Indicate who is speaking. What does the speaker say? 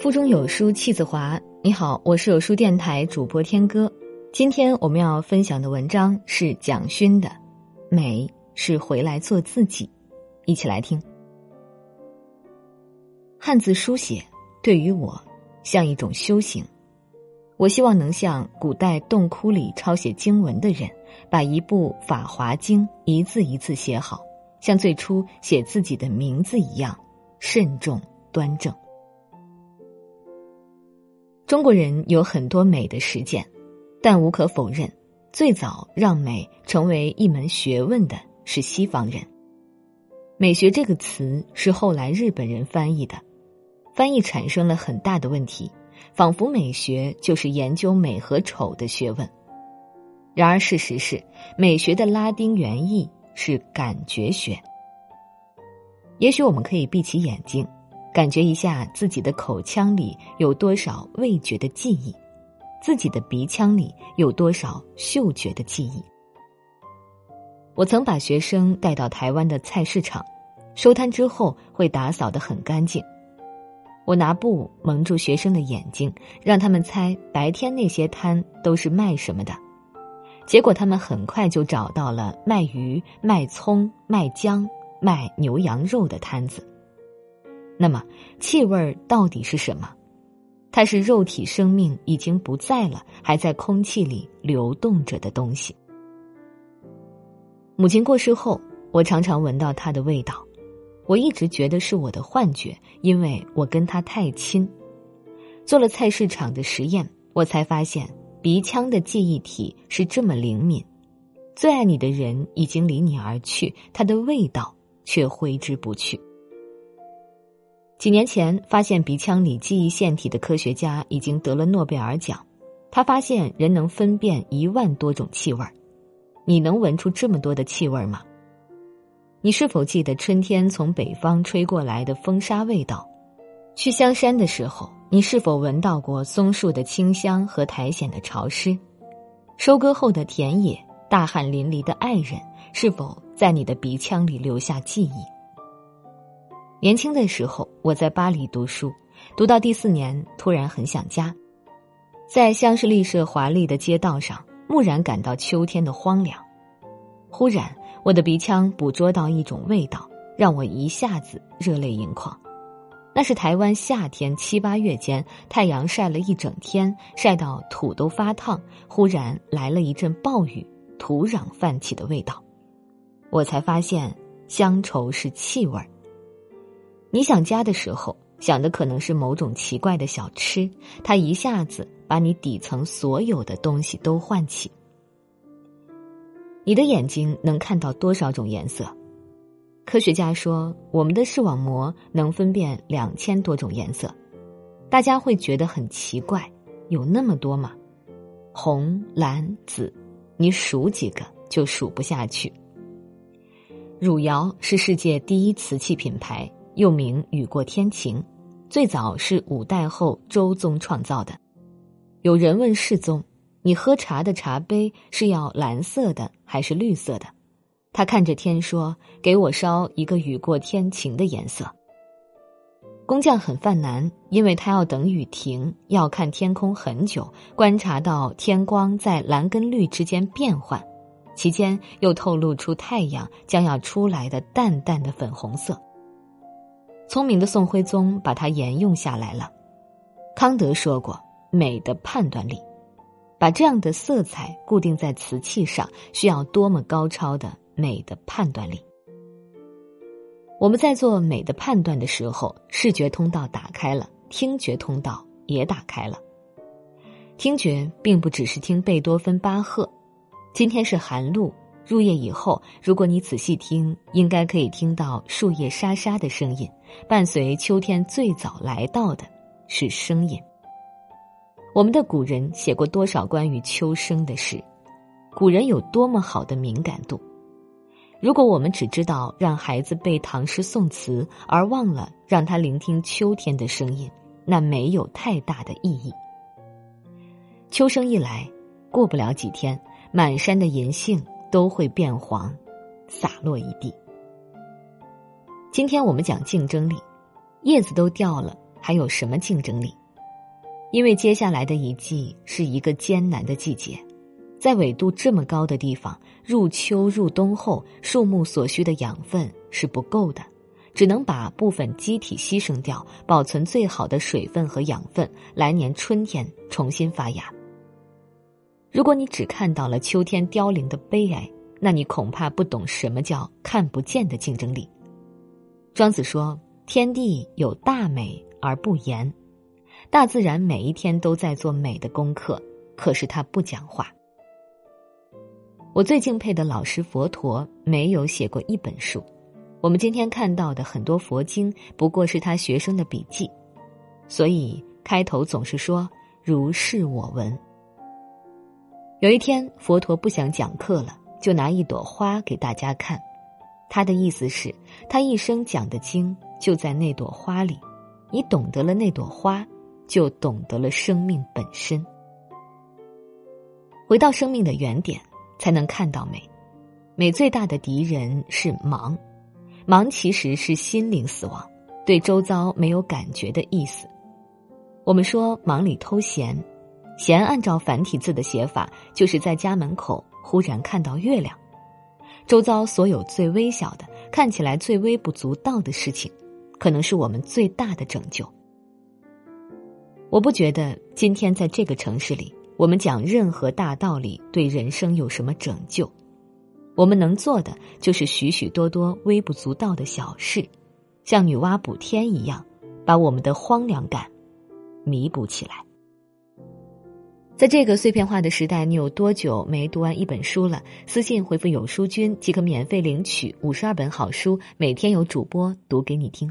Speaker 1: 腹中有书气自华。你好，我是有书电台主播天歌。今天我们要分享的文章是蒋勋的《美是回来做自己》，一起来听。汉字书写对于我像一种修行，我希望能像古代洞窟里抄写经文的人，把一部《法华经》一字一字写好，像最初写自己的名字一样慎重端正。中国人有很多美的实践，但无可否认，最早让美成为一门学问的是西方人。美学这个词是后来日本人翻译的，翻译产生了很大的问题，仿佛美学就是研究美和丑的学问。然而事实是，美学的拉丁原意是感觉学。也许我们可以闭起眼睛。感觉一下自己的口腔里有多少味觉的记忆，自己的鼻腔里有多少嗅觉的记忆。我曾把学生带到台湾的菜市场，收摊之后会打扫得很干净。我拿布蒙住学生的眼睛，让他们猜白天那些摊都是卖什么的。结果他们很快就找到了卖鱼、卖葱、卖姜、卖牛羊肉的摊子。那么，气味到底是什么？它是肉体生命已经不在了，还在空气里流动着的东西。母亲过世后，我常常闻到她的味道，我一直觉得是我的幻觉，因为我跟她太亲。做了菜市场的实验，我才发现鼻腔的记忆体是这么灵敏。最爱你的人已经离你而去，他的味道却挥之不去。几年前，发现鼻腔里记忆腺体的科学家已经得了诺贝尔奖。他发现人能分辨一万多种气味儿，你能闻出这么多的气味吗？你是否记得春天从北方吹过来的风沙味道？去香山的时候，你是否闻到过松树的清香和苔藓的潮湿？收割后的田野，大汗淋漓的爱人，是否在你的鼻腔里留下记忆？年轻的时候，我在巴黎读书，读到第四年，突然很想家。在香榭丽舍华丽的街道上，蓦然感到秋天的荒凉。忽然，我的鼻腔捕捉到一种味道，让我一下子热泪盈眶。那是台湾夏天七八月间，太阳晒了一整天，晒到土都发烫，忽然来了一阵暴雨，土壤泛起的味道。我才发现，乡愁是气味儿。你想家的时候，想的可能是某种奇怪的小吃，它一下子把你底层所有的东西都唤起。你的眼睛能看到多少种颜色？科学家说，我们的视网膜能分辨两千多种颜色。大家会觉得很奇怪，有那么多吗？红、蓝、紫，你数几个就数不下去。汝窑是世界第一瓷器品牌。又名雨过天晴，最早是五代后周宗创造的。有人问世宗：“你喝茶的茶杯是要蓝色的还是绿色的？”他看着天说：“给我烧一个雨过天晴的颜色。”工匠很犯难，因为他要等雨停，要看天空很久，观察到天光在蓝跟绿之间变换，其间又透露出太阳将要出来的淡淡的粉红色。聪明的宋徽宗把它沿用下来了。康德说过：“美的判断力，把这样的色彩固定在瓷器上，需要多么高超的美的判断力。”我们在做美的判断的时候，视觉通道打开了，听觉通道也打开了。听觉并不只是听贝多芬、巴赫，今天是寒露。入夜以后，如果你仔细听，应该可以听到树叶沙沙的声音，伴随秋天最早来到的是声音。我们的古人写过多少关于秋声的诗？古人有多么好的敏感度？如果我们只知道让孩子背唐诗宋词，而忘了让他聆听秋天的声音，那没有太大的意义。秋声一来，过不了几天，满山的银杏。都会变黄，洒落一地。今天我们讲竞争力，叶子都掉了，还有什么竞争力？因为接下来的一季是一个艰难的季节，在纬度这么高的地方，入秋入冬后，树木所需的养分是不够的，只能把部分机体牺牲掉，保存最好的水分和养分，来年春天重新发芽。如果你只看到了秋天凋零的悲哀，那你恐怕不懂什么叫看不见的竞争力。庄子说：“天地有大美而不言，大自然每一天都在做美的功课，可是他不讲话。”我最敬佩的老师佛陀没有写过一本书，我们今天看到的很多佛经不过是他学生的笔记，所以开头总是说“如是我闻”。有一天，佛陀不想讲课了。就拿一朵花给大家看，他的意思是，他一生讲的经就在那朵花里。你懂得了那朵花，就懂得了生命本身。回到生命的原点，才能看到美。美最大的敌人是忙，忙其实是心灵死亡，对周遭没有感觉的意思。我们说忙里偷闲，贤按照繁体字的写法，就是在家门口。忽然看到月亮，周遭所有最微小的、看起来最微不足道的事情，可能是我们最大的拯救。我不觉得今天在这个城市里，我们讲任何大道理对人生有什么拯救。我们能做的就是许许多多微不足道的小事，像女娲补天一样，把我们的荒凉感弥补起来。在这个碎片化的时代，你有多久没读完一本书了？私信回复“有书君”即可免费领取五十二本好书，每天有主播读给你听。